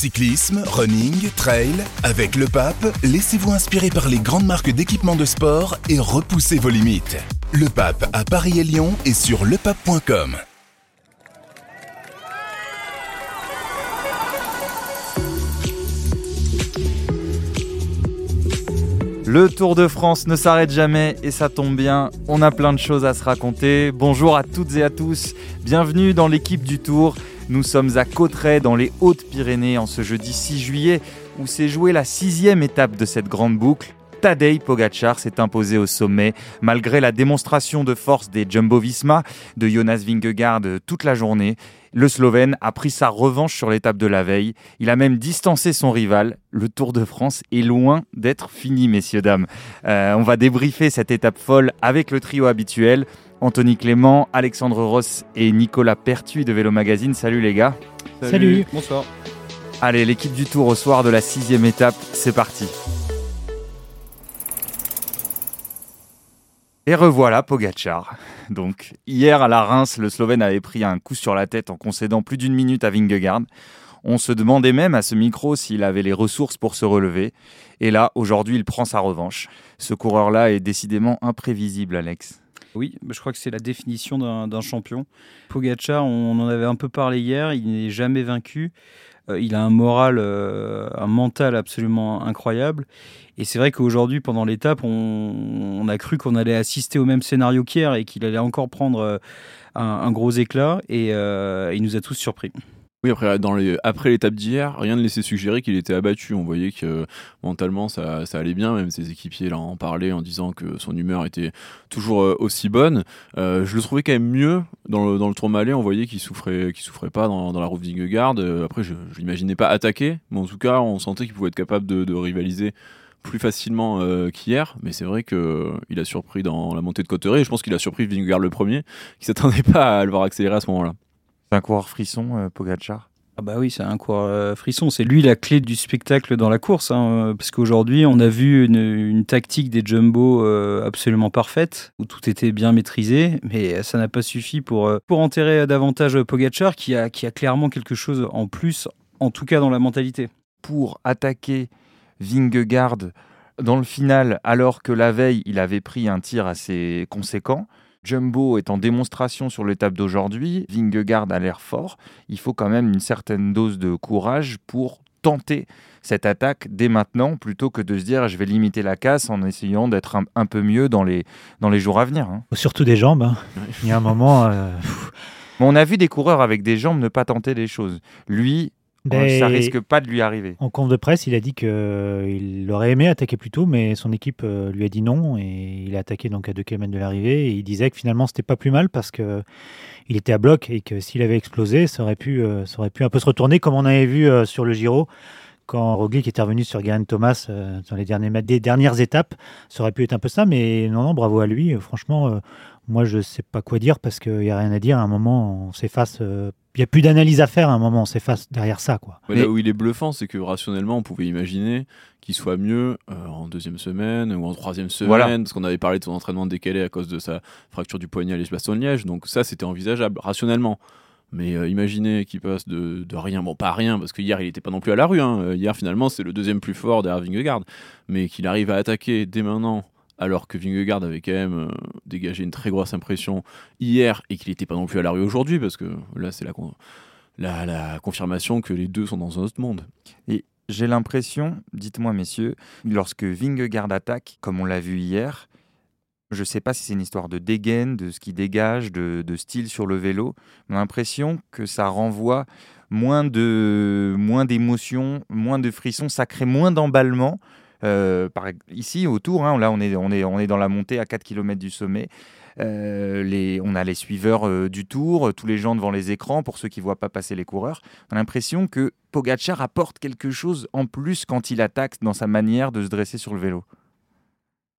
Cyclisme, running, trail, avec le pape, laissez-vous inspirer par les grandes marques d'équipements de sport et repoussez vos limites. Le pape à Paris et Lyon et sur lepape.com. Le Tour de France ne s'arrête jamais et ça tombe bien, on a plein de choses à se raconter. Bonjour à toutes et à tous, bienvenue dans l'équipe du Tour. Nous sommes à Cauterets dans les Hautes-Pyrénées en ce jeudi 6 juillet où s'est jouée la sixième étape de cette grande boucle. Tadej Pogacar s'est imposé au sommet malgré la démonstration de force des Jumbo-Visma, de Jonas Vingegaard toute la journée. Le Slovène a pris sa revanche sur l'étape de la veille. Il a même distancé son rival. Le Tour de France est loin d'être fini, messieurs, dames. Euh, on va débriefer cette étape folle avec le trio habituel. Anthony Clément, Alexandre Ross et Nicolas Pertuis de Vélo Magazine. Salut les gars. Salut. Bonsoir. Allez, l'équipe du Tour au soir de la sixième étape, c'est parti. Et revoilà Pogachar. Donc, hier à la Reims, le Slovène avait pris un coup sur la tête en concédant plus d'une minute à Vingegaard. On se demandait même à ce micro s'il avait les ressources pour se relever. Et là, aujourd'hui, il prend sa revanche. Ce coureur-là est décidément imprévisible, Alex. Oui, je crois que c'est la définition d'un champion. Pogachar, on en avait un peu parlé hier, il n'est jamais vaincu. Euh, il a un moral, euh, un mental absolument incroyable. Et c'est vrai qu'aujourd'hui, pendant l'étape, on, a cru qu'on allait assister au même scénario qu'hier et qu'il allait encore prendre euh, un, gros éclat. Et il nous a tous surpris. Oui, après, dans après l'étape d'hier, rien ne laissait suggérer qu'il était abattu. On voyait que mentalement, ça, allait bien. Même ses équipiers là, en parlaient en disant que son humeur était toujours euh, aussi bonne. Euh, je le trouvais quand même mieux dans le, dans le. On voyait qu'il souffrait, qu'il souffrait pas dans, dans la route Vingegaard. Euh, après, je ne l'imaginais pas attaquer, mais en tout cas, on sentait qu'il pouvait être capable de, rivaliser plus facilement qu'hier, mais c'est vrai qu'il a surpris dans la montée de Cotteret, et je pense qu'il a surpris Vingegaard le premier, qui s'attendait pas à le voir accélérer à ce moment-là. C'est un coureur frisson, euh, Pogacar ah bah oui, c'est un coureur euh, frisson. C'est lui la clé du spectacle dans la course. Hein, parce qu'aujourd'hui, on a vu une, tactique des jumbo euh, absolument parfaite, où tout était bien maîtrisé, mais ça n'a pas suffi pour, pour enterrer davantage Pogachar, qui a, qui a clairement quelque chose en plus, en tout cas dans la mentalité. Pour attaquer Vingegaard dans le final, alors que la veille, il avait pris un tir assez conséquent, Jumbo est en démonstration sur l'étape d'aujourd'hui, Vingegaard a l'air fort, il faut quand même une certaine dose de courage pour tenter cette attaque dès maintenant plutôt que de se dire je vais limiter la casse en essayant d'être un, peu mieux dans les, dans les jours à venir. Hein. Surtout des jambes. Hein. Il y a un moment. Euh, on a vu des coureurs avec des jambes ne pas tenter des choses. Lui, ben, ça risque pas de lui arriver. En compte de presse, il a dit qu'il aurait aimé attaquer plus tôt, mais son équipe euh, lui a dit non et il a attaqué donc à 2 km de l'arrivée. Et il disait que finalement c'était pas plus mal parce que il était à bloc et que s'il avait explosé, ça aurait pu, euh, ça aurait pu un peu se retourner comme on avait vu euh, sur le Giro quand Roglic est revenu sur Geraint Thomas dans les derniers, des dernières étapes, ça aurait pu être un peu ça, mais non, non, bravo à lui. Franchement, moi, je ne sais pas quoi dire parce qu'il n'y a rien à dire. À un moment, on s'efface. Euh, il n'y a plus d'analyse à faire. À un moment, on s'efface derrière ça. Quoi. là où il est bluffant, c'est que rationnellement, on pouvait imaginer qu'il soit mieux euh, en deuxième semaine ou en troisième semaine, parce qu'on avait parlé de son entraînement décalé à cause de sa fracture du poignet à Liège-Bastogne-Liège. Donc ça, c'était envisageable rationnellement. Mais euh, imaginez qu'il passe de, rien, bon pas rien, parce que hier il n'était pas non plus à la rue. Hein. Hier finalement c'est le deuxième plus fort derrière Vingegaard, mais qu'il arrive à attaquer dès maintenant alors que Vingegaard avait quand même euh, dégagé une très grosse impression hier et qu'il n'était pas non plus à la rue aujourd'hui, parce que là, c'est la, la, confirmation que les deux sont dans un autre monde. Et j'ai l'impression, dites-moi messieurs, lorsque Vingegaard attaque, comme on l'a vu hier, je ne sais pas si c'est une histoire de dégaine, de ce qui dégage, de, style sur le vélo. J'ai l'impression que ça renvoie moins de moins d'émotions, moins de frissons, ça crée moins d'emballement euh, ici, autour, hein, là, on est, on, est, on est dans la montée à 4 km du sommet. Euh, on a les suiveurs euh, du tour, tous les gens devant les écrans, pour ceux qui ne voient pas passer les coureurs. On a l'impression que Pogacar apporte quelque chose en plus quand il attaque dans sa manière de se dresser sur le vélo.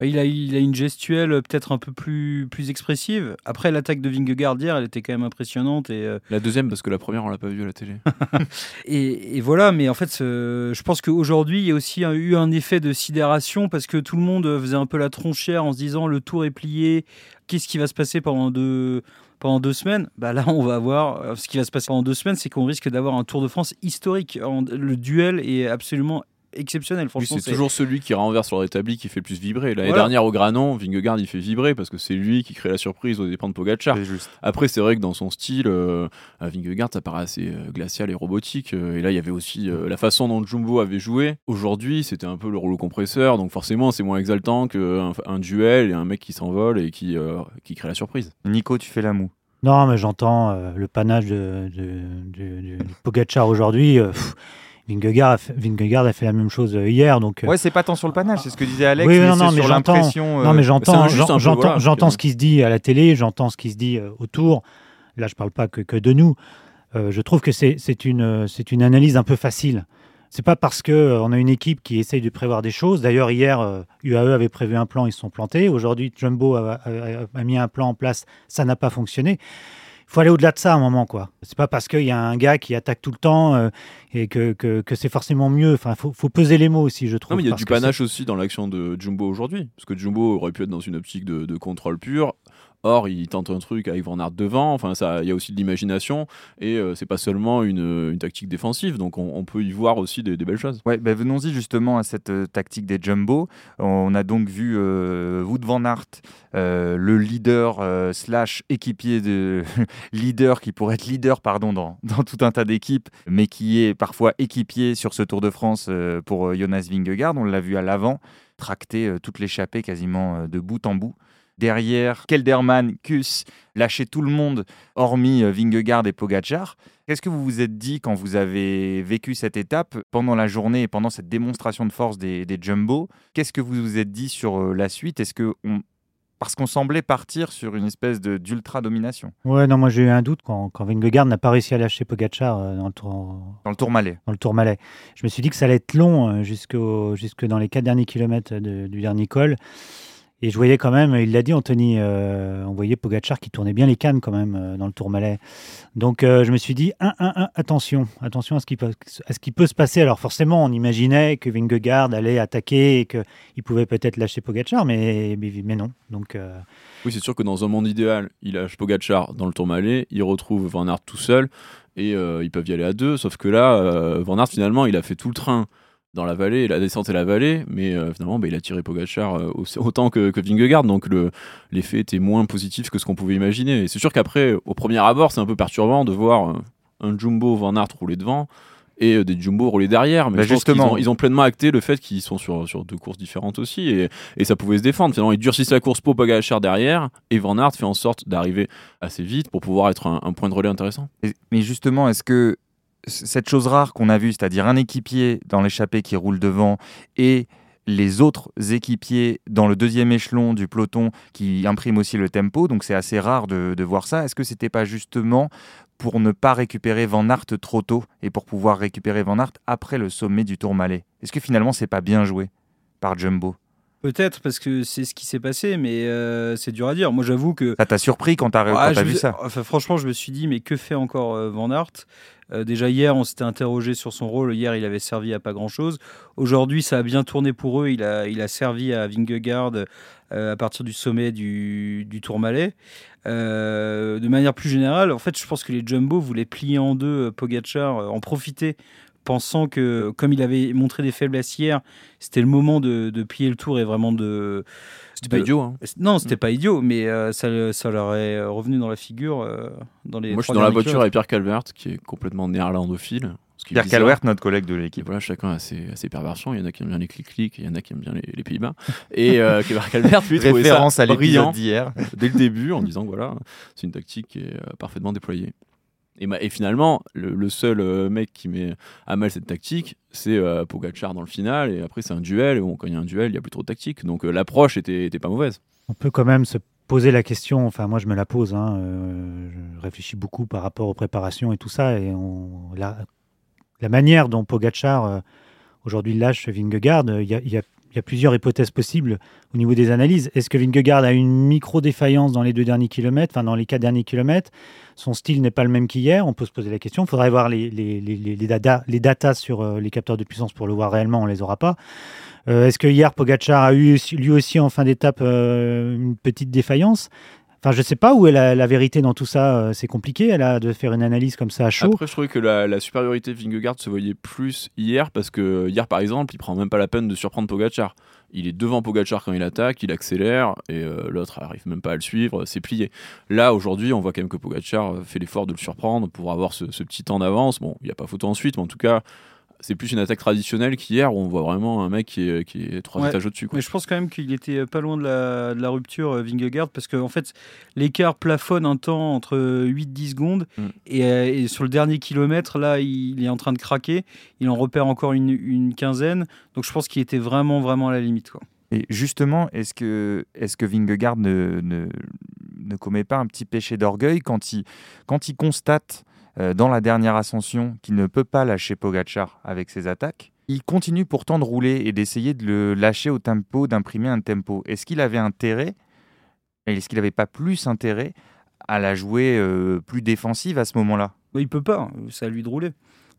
Il a, il a une gestuelle peut-être un peu plus, plus expressive. Après, l'attaque de Vingegaard hier, elle était quand même impressionnante. Et, euh, La deuxième, parce que la première, on l'a pas vue à la télé. et, et voilà, mais en fait, je pense qu'aujourd'hui, il y a aussi eu un effet de sidération parce que tout le monde faisait un peu la tronchière en se disant le tour est plié, qu'est-ce qui va se passer pendant deux, pendant deux semaines, bah là, on va voir euh, ce qui va se passer pendant deux semaines, c'est qu'on risque d'avoir un Tour de France historique. Le duel est absolument exceptionnel. Franchement, c'est toujours celui qui renverse leur établi qui fait le plus vibrer. L'année dernière au Granon, Vingegaard il fait vibrer parce que c'est lui qui crée la surprise aux dépens de Pogacar. Après, c'est vrai que dans son style, euh, Vingegaard ça paraît assez euh, glacial et robotique. Euh, et là, il y avait aussi euh, la façon dont Jumbo avait joué. Aujourd'hui, c'était un peu le rouleau compresseur, donc forcément, c'est moins exaltant qu'un un duel et un mec qui s'envole et qui, qui crée la surprise. Nico, tu fais la moue. Non, mais j'entends le panache de, de, Pogacar aujourd'hui. Vingegaard a, fait, Vingegaard a fait la même chose euh, hier. Donc, euh, ouais, c'est pas tant sur le panache, c'est ce que disait Alex. Oui, mais non, non, mais l'impression. Non, mais j'entends, j'entends ce qui se dit à la télé, j'entends ce qui se dit euh, autour. Là, je parle pas que, que de nous. je trouve que c'est une, une analyse un peu facile. C'est pas parce que on a une équipe qui essaye de prévoir des choses. D'ailleurs, hier, UAE avait prévu un plan, ils se sont plantés. Aujourd'hui, Jumbo a, a, mis un plan en place, ça n'a pas fonctionné faut aller au-delà de ça à un moment, quoi. C'est pas parce qu'il y a un gars qui attaque tout le temps euh, et que, que, que c'est forcément mieux. Enfin, faut, faut peser les mots aussi, je trouve. Non, mais il y a du panache aussi dans l'action de Jumbo aujourd'hui, parce que Jumbo aurait pu être dans une optique de, de contrôle pur. Or, il tente un truc avec Van Aert devant. Enfin, ça, il y a aussi de l'imagination et euh, c'est pas seulement une, tactique défensive. Donc, on, peut y voir aussi des, belles choses. Ouais, ben venons-y justement à cette euh, tactique des jumbo. On a donc vu euh, Wood Van Aert, le leader slash équipier de leader qui pourrait être leader, pardon, dans, dans tout un tas d'équipes, mais qui est parfois équipier sur ce Tour de France pour Jonas Vingegaard. On l'a vu à l'avant tracter toute l'échappée quasiment de bout en bout. Derrière, Kelderman, Kuss, lâcher tout le monde, hormis euh, Vingegaard et Pogachar. Qu'est-ce que vous vous êtes dit quand vous avez vécu cette étape pendant la journée et pendant cette démonstration de force des, Jumbo? Qu'est-ce que vous vous êtes dit sur euh, la suite? Est-ce que parce qu'on semblait partir sur une espèce d'ultra domination. Ouais, non, moi j'ai eu un doute quand, quand Vingegaard n'a pas réussi à lâcher Pogachar euh, dans le tour dans le tour Malais. Dans le tour Malais. Je me suis dit que ça allait être long jusque dans les quatre derniers kilomètres du dernier col. Et je voyais quand même, il l'a dit Anthony, euh, on voyait Pogachar qui tournait bien les cannes quand même euh, dans le Tourmalet. Donc euh, je me suis dit, attention, attention à ce, qui peut, se passer. Alors forcément, on imaginait que Vingegaard allait attaquer et qu'il pouvait peut-être lâcher Pogachar, mais, mais, non. Donc, Oui, c'est sûr que dans un monde idéal, il lâche Pogachar dans le Tourmalet, il retrouve Van Aert tout seul et ils peuvent y aller à deux. Sauf que là, Van Aert finalement, il a fait tout le train dans la vallée, la descente et la vallée, mais euh, finalement, bah, il a tiré Pogachar euh, autant que, que Vingegaard, donc l'effet était moins positif que ce qu'on pouvait imaginer. Et c'est sûr qu'après, au premier abord, c'est un peu perturbant de voir euh, un Jumbo Van Aert rouler devant et des Jumbo rouler derrière. Mais bah, justement, ils ont, pleinement acté le fait qu'ils sont sur, sur deux courses différentes aussi, et, et, ça pouvait se défendre. Finalement, ils durcissent la course pour Pogachar derrière, et Van Aert fait en sorte d'arriver assez vite pour pouvoir être un, un point de relais intéressant. mais justement, est-ce que cette chose rare qu'on a vue, c'est-à-dire un équipier dans l'échappée qui roule devant et les autres équipiers dans le deuxième échelon du peloton qui impriment aussi le tempo, donc c'est assez rare de, voir ça. Est-ce que c'était pas justement pour ne pas récupérer Van Aert trop tôt et pour pouvoir récupérer Van Aert après le sommet du Tour Malais Est-ce que finalement c'est pas bien joué par Jumbo? Peut-être parce que c'est ce qui s'est passé, mais euh, c'est dur à dire. Moi, j'avoue que. Ça t'a surpris quand t'as ah, vu ça? enfin, Franchement, je me suis dit, mais que fait encore euh, Van Aert? Euh, Déjà hier, on s'était interrogé sur son rôle. Hier, il avait servi à pas grand-chose. Aujourd'hui, ça a bien tourné pour eux. Il a, il a servi à Vingegaard à partir du sommet du, du Tourmalet. de manière plus générale, en fait, je pense que les Jumbo voulaient plier en deux Pogachar, en profiter pensant que, comme il avait montré des faiblesses hier, c'était le moment de, de, plier le tour et vraiment de. C'était pas idiot. Hein. Non, c'était pas idiot, mais euh, ça, ça, leur est revenu dans la figure euh, dans les. Moi, je suis dans la voiture avec Pierre Calvert, qui est complètement néerlandophile. Pierre Calvert, notre collègue de l'équipe. Voilà, chacun a ses, ses, perversions. Il y en a qui aiment bien les clics-clics, il y en a qui aiment bien les, Pays-Bas. Et euh, Pierre Calvert, lui, Référence ça à l'épisode d'hier. Dès le début, en disant voilà, c'est une tactique qui est euh, parfaitement déployée. Et, finalement, le, seul euh, mec qui met à mal cette tactique, c'est euh, Pogachar dans le final. Et après, c'est un duel. Et bon, quand il y a un duel, il n'y a plus trop de tactique. Donc euh, l'approche était, pas mauvaise. On peut quand même se poser la question. Enfin, moi, je me la pose. Hein, je réfléchis beaucoup par rapport aux préparations et tout ça. Et la, manière dont Pogachar aujourd'hui lâche Vingegaard, il y a, y a plusieurs hypothèses possibles au niveau des analyses. Est-ce que Vingegaard a une micro-défaillance dans les deux derniers kilomètres, enfin dans les quatre derniers kilomètres? Son style n'est pas le même qu'hier, on peut se poser la question. Il faudrait voir les, les, les, les, data, les datas sur euh, les capteurs de puissance pour le voir réellement, on ne les aura pas. Euh, est-ce que hier, Pogacar a eu lui aussi en fin d'étape euh, une petite défaillance? Enfin, je sais pas où est la, vérité dans tout ça. Euh, c'est compliqué a de faire une analyse comme ça à chaud. Après, je trouvais que la, supériorité de Vingegaard se voyait plus hier parce que hier, par exemple, il prend même pas la peine de surprendre Pogachar. Il est devant Pogachar quand il attaque, il accélère et euh, l'autre arrive même pas à le suivre, c'est plié. Là, aujourd'hui, on voit quand même que Pogachar fait l'effort de le surprendre pour avoir ce, ce petit temps d'avance. Bon, il n'y a pas photo ensuite, mais en tout cas, c'est plus une attaque traditionnelle qu'hier où on voit vraiment un mec qui est, qui est trois étages au-dessus. Mais je pense quand même qu'il était pas loin de la, de la rupture, euh, Vingegaard, parce qu'en en fait, l'écart plafonne un temps entre 8-10 secondes mm. euh, et, sur le dernier kilomètre, là, il, est en train de craquer. Il en repère encore une, une quinzaine. Donc je pense qu'il était vraiment, vraiment à la limite. Quoi. Et justement, est-ce que, est que Vingegaard ne, ne, ne commet pas un petit péché d'orgueil quand il, quand il constate euh, dans la dernière ascension qu'il ne peut pas lâcher Pogachar avec ses attaques. Il continue pourtant de rouler et d'essayer de le lâcher au tempo, d'imprimer un tempo. Est-ce qu'il avait intérêt, est-ce qu'il n'avait pas plus intérêt à la jouer euh, plus défensive à ce moment-là? Il peut pas, à lui de rouler.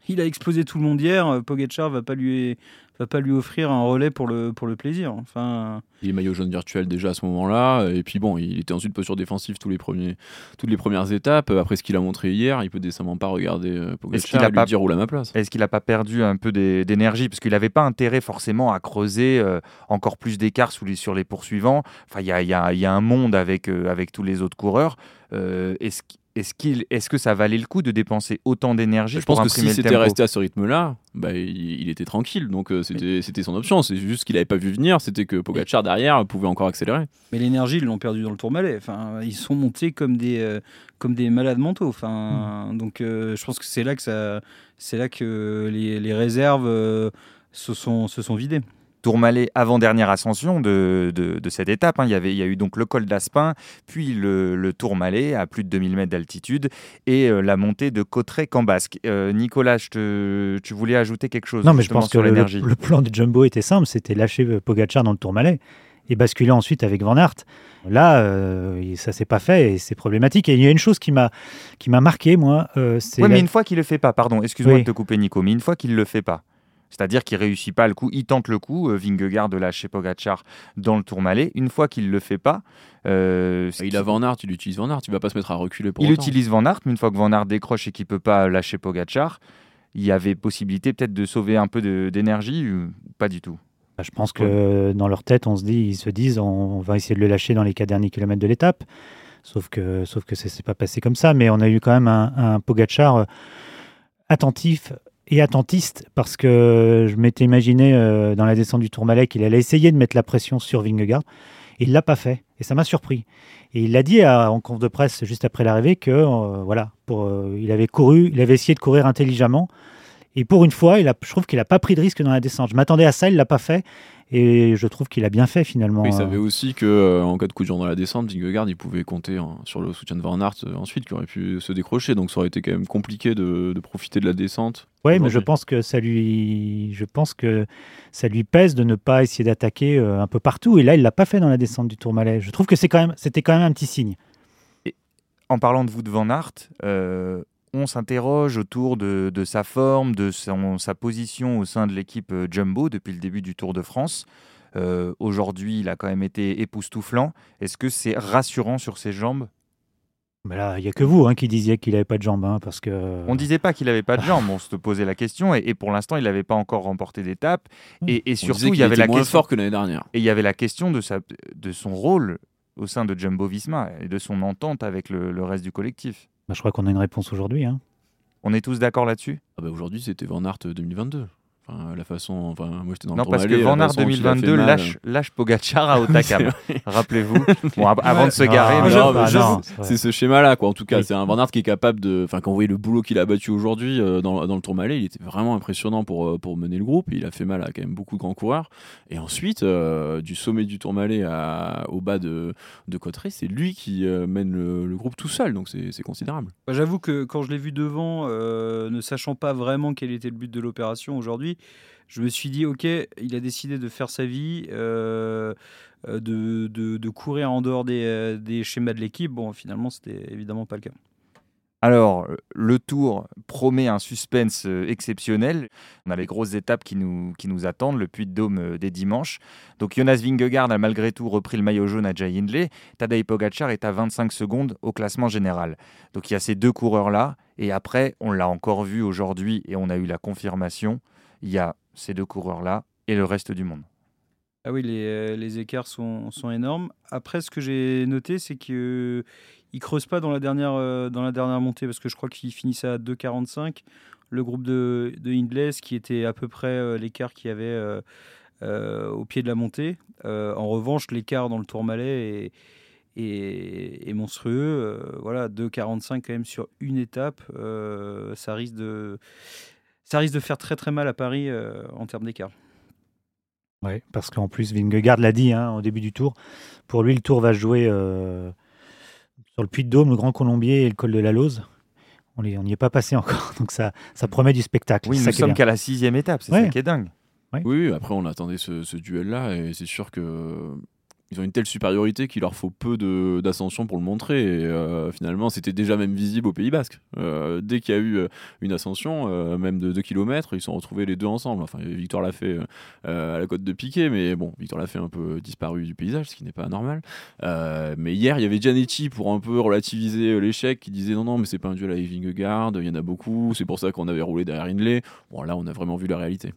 Il a explosé tout le monde hier, Pogacar va pas lui va pas lui offrir un relais pour le, pour le plaisir. Enfin... Il est maillot jaune virtuel déjà à ce moment-là. Et puis bon, il était ensuite posture défensive tous les premiers, toutes les premières étapes. Après ce qu'il a montré hier, il peut décemment pas regarder euh, Pogacar et lui pas, dire roule à ma place. Est-ce qu'il n'a pas perdu un peu d'énergie? Parce qu'il n'avait pas intérêt forcément à creuser euh, encore plus d'écart sur les poursuivants. Enfin, il y a, y, a, y a, un monde avec, euh, avec tous les autres coureurs. Est-ce est-ce qu'il, est-ce que ça valait le coup de dépenser autant d'énergie Je pense que si c'était resté à ce rythme-là, bah, il, était tranquille. Donc euh, c'était, c'était son option. C'est juste qu'il n'avait pas vu venir. C'était que Pogacar derrière pouvait encore accélérer. Mais l'énergie, ils l'ont perdu dans le Tourmalet. Enfin, ils sont montés comme des, euh, comme des malades mentaux. Enfin, hmm. donc euh, je pense que c'est là que ça, c'est là que les, les réserves se sont, se sont vidées. Tourmalet avant-dernière ascension de, de, cette étape. Hein. Il, y avait, il y a eu donc le col d'Aspin, puis le, le, Tourmalet à plus de 2000 mètres d'altitude et euh, la montée de Cotteret-Cambasque. Euh, Nicolas, tu voulais ajouter quelque chose Non, mais je pense que le, le, plan de Jumbo était simple, c'était lâcher euh, Pogacar dans le Tourmalet et basculer ensuite avec Van Aert. Là, euh, ça s'est pas fait et c'est problématique. Et il y a une chose qui m'a qui m'a marqué, moi. oui, mais une fois qu'il le fait pas, pardon, excuse-moi de te couper, Nico, mais une fois qu'il le fait pas, c'est-à-dire qu'il réussit pas le coup, il tente le coup, euh, Vingegaard de lâcher Pogacar dans le Tourmalet. Une fois qu'il le fait pas, euh, il a Van Aert, il utilise Van Aert, il va pas se mettre à reculer pour Il utilise Van Aert, mais une fois que Van Aert décroche et qu'il peut pas lâcher Pogacar, il y avait possibilité peut-être de sauver un peu d'énergie ou pas du tout? Bah, je pense que dans leur tête, on se dit, ils se disent, on va essayer de le lâcher dans les quatre derniers kilomètres de l'étape. Sauf que, sauf que ça s'est pas passé comme ça. Mais on a eu quand même un, un Pogacar euh, attentif, et attentiste parce que je m'étais imaginé euh, dans la descente du Tourmalet qu'il allait essayer de mettre la pression sur Vingegaard. Et il l'a pas fait. Et ça m'a surpris. Et il l'a dit en conf de presse juste après l'arrivée que euh, voilà, euh, il avait couru, il avait essayé de courir intelligemment. Et pour une fois, il a, je trouve qu'il n'a pas pris de risque dans la descente. Je m'attendais à ça, il l'a pas fait. Et je trouve qu'il a bien fait finalement. il savait aussi que euh, en cas de coup dur dans la descente, Vingegaard il pouvait compter hein, sur le soutien de Van Aert ensuite, qui aurait pu se décrocher. Donc ça aurait été quand même compliqué de, profiter de la descente. Oui, mais je pense que ça lui, je pense que ça lui pèse de ne pas essayer d'attaquer euh, un peu partout. Et là, il l'a pas fait dans la descente du Tourmalet. Je trouve que c'est quand même, c'était quand même un petit signe. Et en parlant de vous de Van Aert, on s'interroge autour de, sa forme, de sa position au sein de l'équipe euh, Jumbo depuis le début du Tour de France. Euh, aujourd'hui, il a quand même été époustouflant. Est-ce que c'est rassurant sur ses jambes? Mais là, il n'y a que vous hein, qui disiez qu'il n'avait pas de jambes. Hein, parce que... On ne disait pas qu'il n'avait pas de jambes, on se posait la question. Et, pour l'instant, il n'avait pas encore remporté d'étape. Et, et surtout, il y avait la moins question... fort que l'année dernière. Et il y avait la question de, sa... de son rôle au sein de Jumbo Visma et de son entente avec le reste du collectif. Bah, je crois qu'on a une réponse aujourd'hui. Hein. On est tous d'accord là-dessus? Ah bah Aujourd'hui, c'était Van Aert 2022 la façon, enfin, moi j'étais dans non, parce que Van Aert 2022 lâche, lâche Pogacar à Otakam. Rappelez-vous. Bon, avant de se garer, c'est ce schéma-là, quoi. En tout cas, c'est un Van Aert qui est capable de, enfin, quand vous voyez le boulot qu'il a battu aujourd'hui euh, dans, dans, le Tourmalet, il était vraiment impressionnant pour euh, pour mener le groupe. Il a fait mal à quand même beaucoup de grands coureurs. Et ensuite, euh, du sommet du Tourmalet à, au bas de de Cotteret, c'est lui qui mène le, groupe tout seul. Donc c'est considérable. Bah, j'avoue que quand je l'ai vu devant, ne sachant pas vraiment quel était le but de l'opération aujourd'hui je me suis dit, ok, il a décidé de faire sa vie, de, de, courir en dehors des, des schémas de l'équipe. Bon, finalement, c'était évidemment pas le cas. Alors, le tour promet un suspense euh, exceptionnel. On a les grosses étapes qui nous, qui attendent, le Puy de Dôme euh, des dimanches. Donc Jonas Vingegaard a malgré tout repris le maillot jaune à Jay Hindley. Tadej Pogacar est à 25 secondes au classement général. Donc il y a ces deux coureurs-là. Et après, on l'a encore vu aujourd'hui et on a eu la confirmation, il y a ces deux coureurs-là et le reste du monde. Ah oui, les, euh, écarts sont, énormes. Après, ce que j'ai noté, c'est que il creuse pas dans la dernière, euh, dans la dernière montée parce que je crois qu'il finissait à 2,45. Le groupe de, de Hindley, qui était à peu près euh, l'écart qu'il y avait euh, au pied de la montée. en revanche, l'écart dans le Tourmalet est, est, monstrueux. voilà, 2,45 quand même sur une étape. ça, risque de, ça risque de faire très très mal à Paris en termes d'écart. Oui, parce qu'en plus, Vingegaard l'a dit hein, au début du tour. Pour lui, le tour va jouer sur le Puy de Dôme, le Grand Colombier et le col de la Lose. On n'y est pas passé encore, donc ça, ça promet du spectacle. Oui, nous sommes qu'à la sixième étape, c'est ça qui est dingue. Oui, après on attendait ce, ce duel-là et c'est sûr que ils ont une telle supériorité qu'il leur faut peu d'ascension pour le montrer. Et euh, finalement, c'était déjà même visible au Pays Basque. Euh, dès qu'il y a eu euh, une ascension, même de 2 km, ils sont retrouvés les deux ensemble. Enfin, Victor l'a fait à la côte de Piquet, mais bon, Victor l'a fait un peu disparu du paysage, ce qui n'est pas normal. mais hier, il y avait Gianetti pour un peu relativiser l'échec, qui disait non, non, mais c'est pas un duel avec Vingegaard, il y en a beaucoup, c'est pour ça qu'on avait roulé derrière Inley. Bon, là, on a vraiment vu la réalité.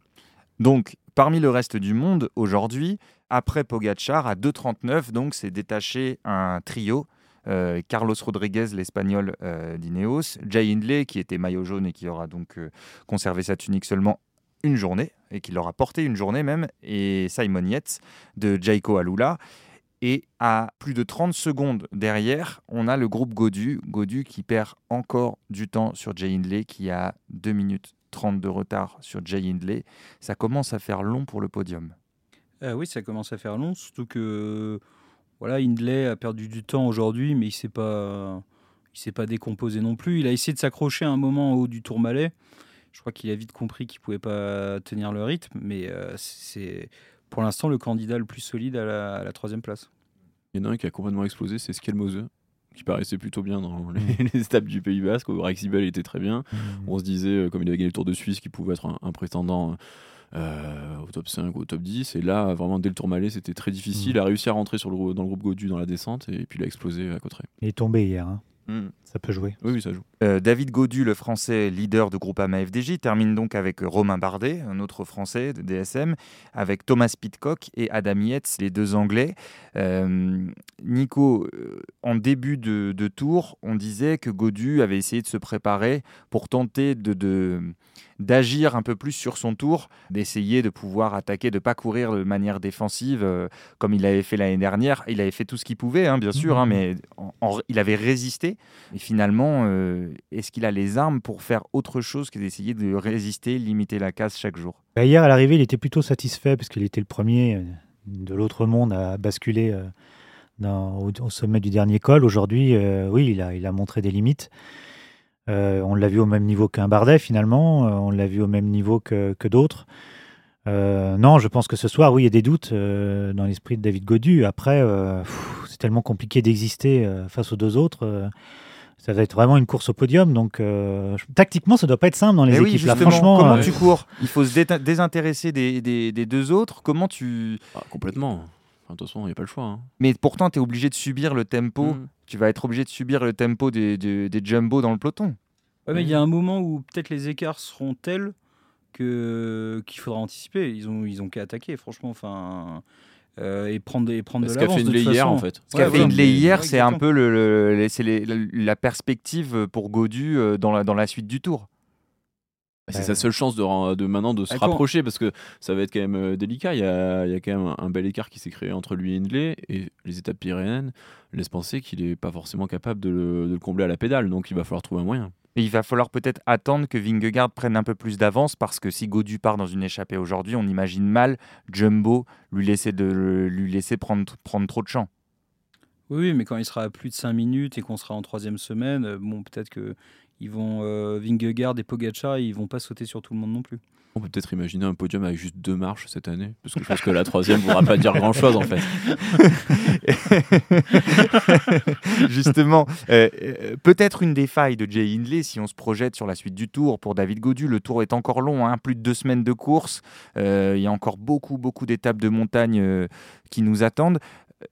Donc, parmi le reste du monde, aujourd'hui, après Pogachar, à 2,39, donc c'est détaché un trio. Euh, Carlos Rodriguez, l'espagnol euh, d'Ineos, Jay Hindley, qui était maillot jaune et qui aura donc euh, conservé sa tunique seulement une journée, et qui l'aura porté une journée même, et Simon Yates de Jaiko Alula. Et à plus de 30 secondes derrière, on a le groupe Godu, Godu qui perd encore du temps sur Jay Hindley, qui a 2 minutes 30 de retard sur Jay Hindley. Ça commence à faire long pour le podium. Euh, oui, ça commence à faire long, surtout que voilà, Hindley a perdu du temps aujourd'hui, mais il s'est pas, il s'est pas décomposé non plus. Il a essayé de s'accrocher à un moment au haut du Tourmalet. Je crois qu'il a vite compris qu'il pouvait pas tenir le rythme, mais euh, c'est pour l'instant le candidat le plus solide à la, troisième place. Il y en a un qui a complètement explosé, c'est Skelmose qui paraissait plutôt bien dans les, étapes du Pays Basque. Il était très bien. Mmh. On se disait, euh, comme il avait gagné le Tour de Suisse, qu'il pouvait être un, prétendant. Euh, au top 5 ou au top 10 et là vraiment dès le tour malais c'était très difficile mmh. il a réussi à rentrer sur le, dans le groupe Godu dans la descente et puis il a explosé à Cotteret il est tombé hier hein. Hmm. Ça peut jouer. Oui, ça joue. Euh, David Godu, le français leader de Groupama FDJ, termine donc avec Romain Bardet, un autre français de DSM, avec Thomas Pitcock et Adam Yates, les deux anglais. Euh, Nico, euh, en début de, tour, on disait que Godu avait essayé de se préparer pour tenter de d'agir un peu plus sur son tour, d'essayer de pouvoir attaquer, de pas courir de manière défensive euh, comme il avait fait l'année dernière. Il avait fait tout ce qu'il pouvait, hein, bien sûr, hein, mmh. mais il avait résisté. Et finalement, euh, est-ce qu'il a les armes pour faire autre chose que d'essayer de résister, limiter la casse chaque jour? Bah, Hier, à l'arrivée, il était plutôt satisfait parce qu'il était le premier euh, de l'autre monde à basculer au, sommet du dernier col. Aujourd'hui, oui, il a, il a montré des limites. Euh, on l'a vu au même niveau qu'un Bardet finalement, euh, on l'a vu au même niveau que, d'autres. Euh, non, je pense que ce soir, oui, il y a des doutes dans l'esprit de David Godu. Après, c'est tellement compliqué d'exister face aux deux autres. ça va être vraiment une course au podium. Donc, tactiquement, ça doit pas être simple dans les équipes. là, franchement, comment tu cours? Il faut se désintéresser des, deux autres. Comment tu ah, Complètement. De toute façon, il n'y a pas le choix. Hein. Mais pourtant, tu es obligé de subir le tempo mm tu vas être obligé de subir le tempo des, des, jumbo dans le peloton. Ouais, mais il y a un moment où peut-être les écarts seront tels que qu'il faudra anticiper. Ils ont ils ont qu'à attaquer, franchement. Enfin. Euh, et prendre, et prendre de l'avance. Ce qu'a fait hier, en fait. Ce qu'a fait hier, c'est un peu le, le la perspective pour Godu euh, dans la, dans la suite du tour. C'est sa seule chance de, de maintenant de se rapprocher parce que ça va être quand même euh, délicat. Il y a, il y a quand même un, bel écart qui s'est créé entre lui et Hindley et les étapes pyrénéennes laissent penser qu'il n'est pas forcément capable de le, combler à la pédale. Donc il va falloir trouver un moyen. Et il va falloir peut-être attendre que Vingegaard prenne un peu plus d'avance parce que si Godu part dans une échappée aujourd'hui, on imagine mal Jumbo lui laisser, de, lui laisser prendre, prendre trop de champ. Oui, mais quand il sera à plus de 5 minutes et qu'on sera en troisième semaine, bon, peut-être que ils vont euh, Vingegaard et Pogacar, ils vont pas sauter sur tout le monde non plus. On peut peut-être imaginer un podium avec juste deux marches cette année, parce que je pense que la troisième ne voudra pas dire grand-chose en fait. Justement, euh, euh, peut-être une des failles de Jay Hindley si on se projette sur la suite du tour pour David Godu. Le tour est encore long, hein, plus de deux semaines de course. Euh, il y a encore beaucoup, beaucoup d'étapes de montagne qui nous attendent.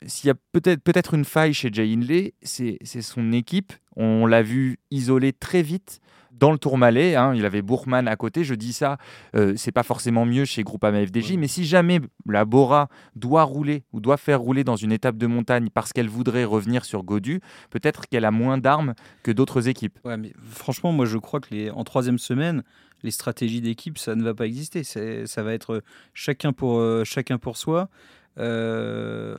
S'il y a peut-être peut-être une faille chez Jay Hindley, c'est son équipe. On l'a vu isolé très vite dans le Tourmalet, hein, il avait Bourman à côté. Je dis ça, euh, c'est pas forcément mieux chez Groupama FDJ, mais si jamais la Bora doit rouler ou doit faire rouler dans une étape de montagne parce qu'elle voudrait revenir sur Godu, peut-être qu'elle a moins d'armes que d'autres équipes. Ouais, mais franchement, moi je crois que les, en troisième semaine, les stratégies d'équipe, ça ne va pas exister. Ça va être chacun pour, euh, chacun pour soi. Euh,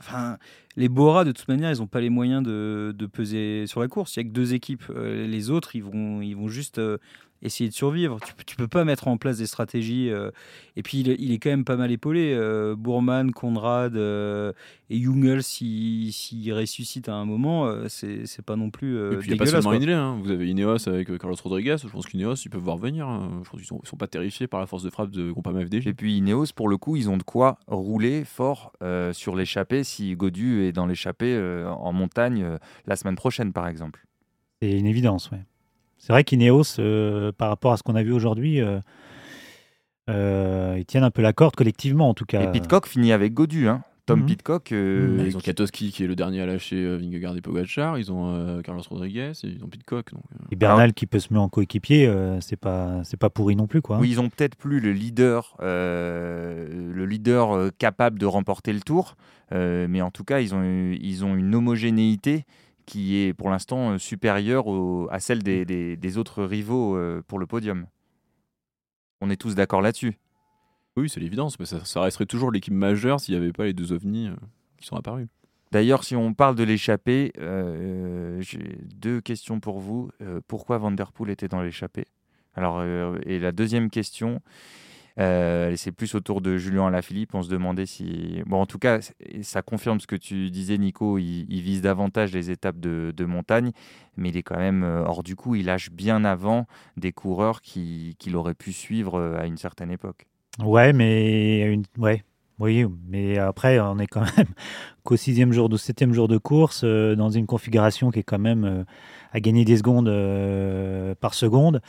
les Bora, de toute manière, ils n'ont pas les moyens de, de, peser sur la course. Il n'y a que deux équipes. Euh, les autres, ils vont, ils vont juste euh, essayer de survivre. Tu, tu peux pas mettre en place des stratégies. Euh, et puis il, il, est quand même pas mal épaulé. Euh, Bourman, Conrad euh, et Jungel, s'il si, ressuscite à un moment, c'est pas non plus. et puis il n'y a pas seulement Ineos. Hein. Vous avez Ineos avec Carlos Rodriguez. Je pense qu'Ineos, ils peuvent voir venir. Hein. Je pense qu'ils sont, sont, pas terrifiés par la force de frappe de Groupama FDJ. Et puis Ineos, pour le coup, ils ont de quoi rouler fort sur l'échappée si Godu est dans l'échappée en montagne la semaine prochaine, par exemple. C'est une évidence, oui. C'est vrai qu'Ineos, euh, par rapport à ce qu'on a vu aujourd'hui, euh, euh, ils tiennent un peu la corde collectivement en tout cas. Et Pitcock finit avec Godu. Hein. Tom mm -hmm. Pitcock. Mmh. Ils ont Katowski qui est le dernier à lâcher Vingegaard et Pogacar. Ils ont Carlos Rodriguez et ils ont Pitcock. Donc, Et Bernal Alors... qui peut se mettre en coéquipier, c'est pas c'est pas pourri non plus quoi. Oui, ils ont peut-être plus le leader le leader capable de remporter le tour, mais en tout cas ils ont ils ont une homogénéité qui est pour l'instant euh, supérieure au, à celle des, des, des, autres rivaux euh, pour le podium. On est tous d'accord là-dessus. Oui, c'est l'évidence, mais ça, ça, resterait toujours l'équipe majeure s'il n'y avait pas les deux ovnis euh, qui sont apparus. D'ailleurs, si on parle de l'échappée, euh, j'ai deux questions pour vous. Euh, pourquoi Vanderpool était dans l'échappée? Alors, euh, et la deuxième question, euh, c'est plus autour de Julien Alaphilippe. On se demandait si. Bon, en tout cas, ça confirme ce que tu disais, Nico. Il, vise davantage les étapes de, montagne, mais il est quand même euh, hors du coup. Il lâche bien avant des coureurs qu'il qui aurait pu suivre euh, à une certaine époque. Ouais, mais. Une... Ouais. Oui, mais après, on est quand même qu'au sixième jour, au septième jour de course, dans une configuration qui est quand même à gagner des secondes par seconde.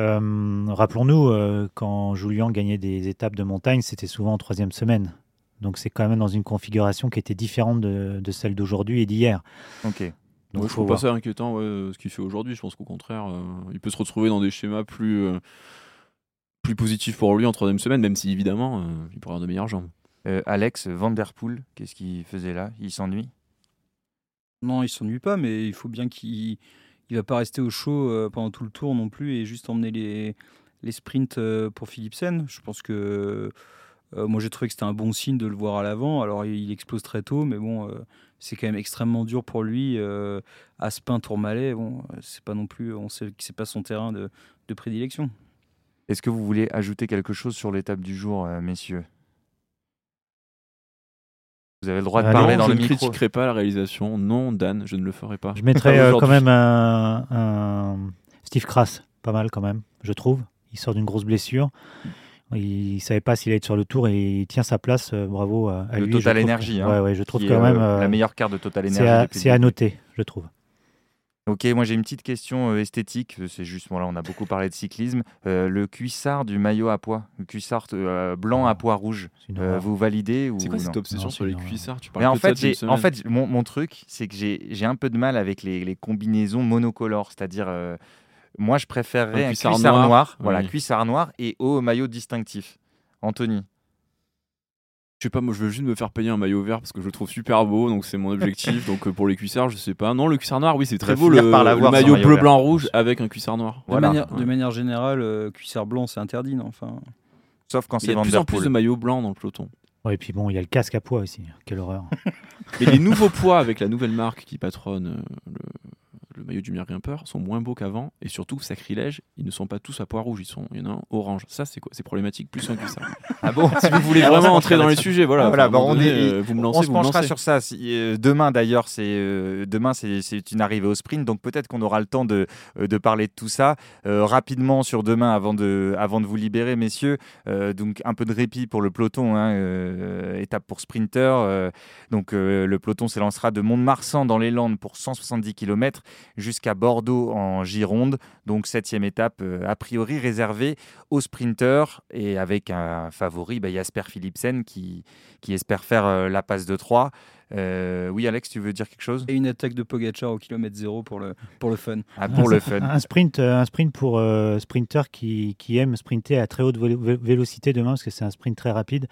Euh, Rappelons-nous, euh, quand Julien gagnait des étapes de montagne, c'était souvent en troisième semaine. Donc c'est quand même dans une configuration qui était différente de, de celle d'aujourd'hui et d'hier. Ok. Donc, ouais, je trouve pas ça inquiétant ouais, ce qu'il fait aujourd'hui. Je pense qu'au contraire, euh, il peut se retrouver dans des schémas plus, euh, plus positifs pour lui en troisième semaine, même si évidemment, euh, il pourrait avoir de meilleures jambes. Euh, Alex Vanderpool, qu'est-ce qu'il faisait là? Il s'ennuie? Non, il s'ennuie pas, mais il faut bien qu'il il va pas rester au chaud euh, pendant tout le tour non plus et juste emmener les, les sprints euh, pour Philipsen. Je pense que euh, moi j'ai trouvé que c'était un bon signe de le voir à l'avant. Alors il, explose très tôt, mais bon, c'est quand même extrêmement dur pour lui. Aspin, Tourmalet, c'est pas non plus, on sait c'est pas son terrain de, prédilection. Est-ce que vous voulez ajouter quelque chose sur l'étape du jour, messieurs? Vous avez le droit de ah parler non, dans le micro. Je micro. ne critiquerai pas la réalisation. Non, Dan, je ne le ferai pas. Je mettrais euh, quand même un, un, Steve Kras, pas mal quand même, je trouve. Il sort d'une grosse blessure. Il ne savait pas s'il allait être sur le tour et il tient sa place. Euh, bravo à, à le lui. Total je Energy, hein, ouais, ouais, je trouve quand même euh, la meilleure carte de Total Energy. C'est à, à noter, je trouve. Ok, moi j'ai une petite question euh, esthétique. C'est juste, bon, là on a beaucoup parlé de cyclisme. Euh, le cuissard du maillot à pois, le cuissard euh, blanc à pois rouge, euh, vous validez ou C'est quoi cette obsession Non, sur les cuissards? Tu Mais parles en que de fait, j'ai, en fait mon, mon truc, c'est que j'ai, j'ai un peu de mal avec les, les combinaisons monocolores. C'est-à-dire, euh, moi je préférerais Un un cuissard cuissard, noir, noir, voilà, cuissard noir et haut maillot distinctif. Anthony Je sais pas, moi je veux juste me faire payer un maillot vert parce que je le trouve super beau, donc c'est mon objectif. donc euh, pour les cuissards, je sais pas. Non, le cuissard noir, oui, c'est très beau. Le, par maillot maillot bleu, vert. blanc, rouge avec un cuissard noir. De, manière, ouais. de manière générale, euh, cuissard blanc, c'est interdit, non enfin, Sauf quand Mais Il c'est y a de plus en plus de maillots blancs dans le peloton. Ouais, et puis bon, il y a le casque à poids aussi. Quelle horreur. Et les nouveaux poids avec la nouvelle marque qui patronne euh, le, le maillot du Grimpeur sont moins beaux qu'avant et surtout sacrilège, ils ne sont pas tous à pois rouge, ils sont il y en a un orange. Ça c'est quoi? C'est problématique plus que ça. ah bon? Si vous voulez vraiment entrer dans les sujets, voilà. voilà bah, on, est, vous me lancez, on se penchera lancez. sur ça. Si, demain d'ailleurs, c'est demain c'est une arrivée au sprint, donc peut-être qu'on aura le temps de, de parler de tout ça rapidement sur demain avant de avant de vous libérer, messieurs. donc un peu de répit pour le peloton, hein, étape pour sprinter. donc le peloton s'élancera de Mont-de-Marsan dans les Landes pour 170 km jusqu'à Bordeaux en Gironde. Donc septième étape euh, a priori réservée aux sprinteurs et avec un favori, bah, Jasper Philipsen qui, qui espère faire euh, la passe de 3. Euh, oui, Alex, tu veux dire quelque chose? Et une attaque de Pogacar au kilomètre zéro pour le, pour le fun. Ah, pour un, le fun. Un sprint, un sprint pour euh, sprinteurs qui, qui aiment sprinter à très haute vélocité demain, parce que c'est un sprint très rapide.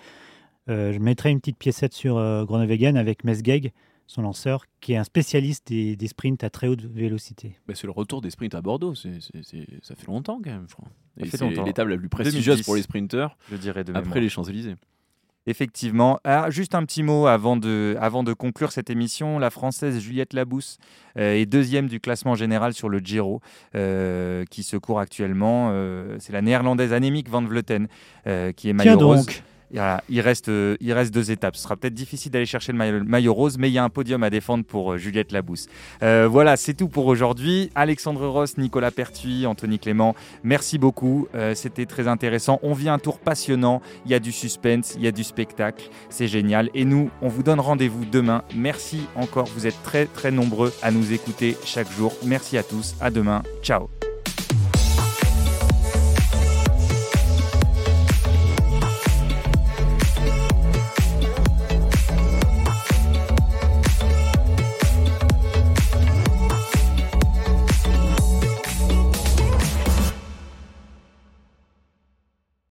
Euh, je mettrai une petite piécette sur euh, Groenewegen avec Mesgeg, son lanceur, qui est un spécialiste des, des sprints à très haute vélocité. Bah, c'est le retour des sprints à Bordeaux. C'est, c'est, c'est, ça fait longtemps quand même, je crois. Ça Et fait c'est longtemps. l'étape la plus prestigieuse 2010. pour les sprinteurs Je dirais de après les Champs-Élysées. Effectivement. Ah, juste un petit mot avant de, avant de conclure cette émission. La Française Juliette Labousse euh, est deuxième du classement général sur le Giro, euh, qui se court actuellement. Euh, c'est la Néerlandaise Annemiek van Vleuten euh, qui est Tiens maillot rose. Il, reste, euh, il reste deux étapes. Ce sera peut-être difficile d'aller chercher le maillot, rose, mais il y a un podium à défendre pour euh, Juliette Labousse. Euh, voilà, c'est tout pour aujourd'hui. Alexandre Ross, Nicolas Pertuis, Anthony Clément, merci beaucoup. C'était très intéressant. On vit un tour passionnant. Il y a du suspense, il y a du spectacle. C'est génial. Et nous, on vous donne rendez-vous demain. Merci encore. Vous êtes très, très nombreux à nous écouter chaque jour. Merci à tous. À demain. Ciao.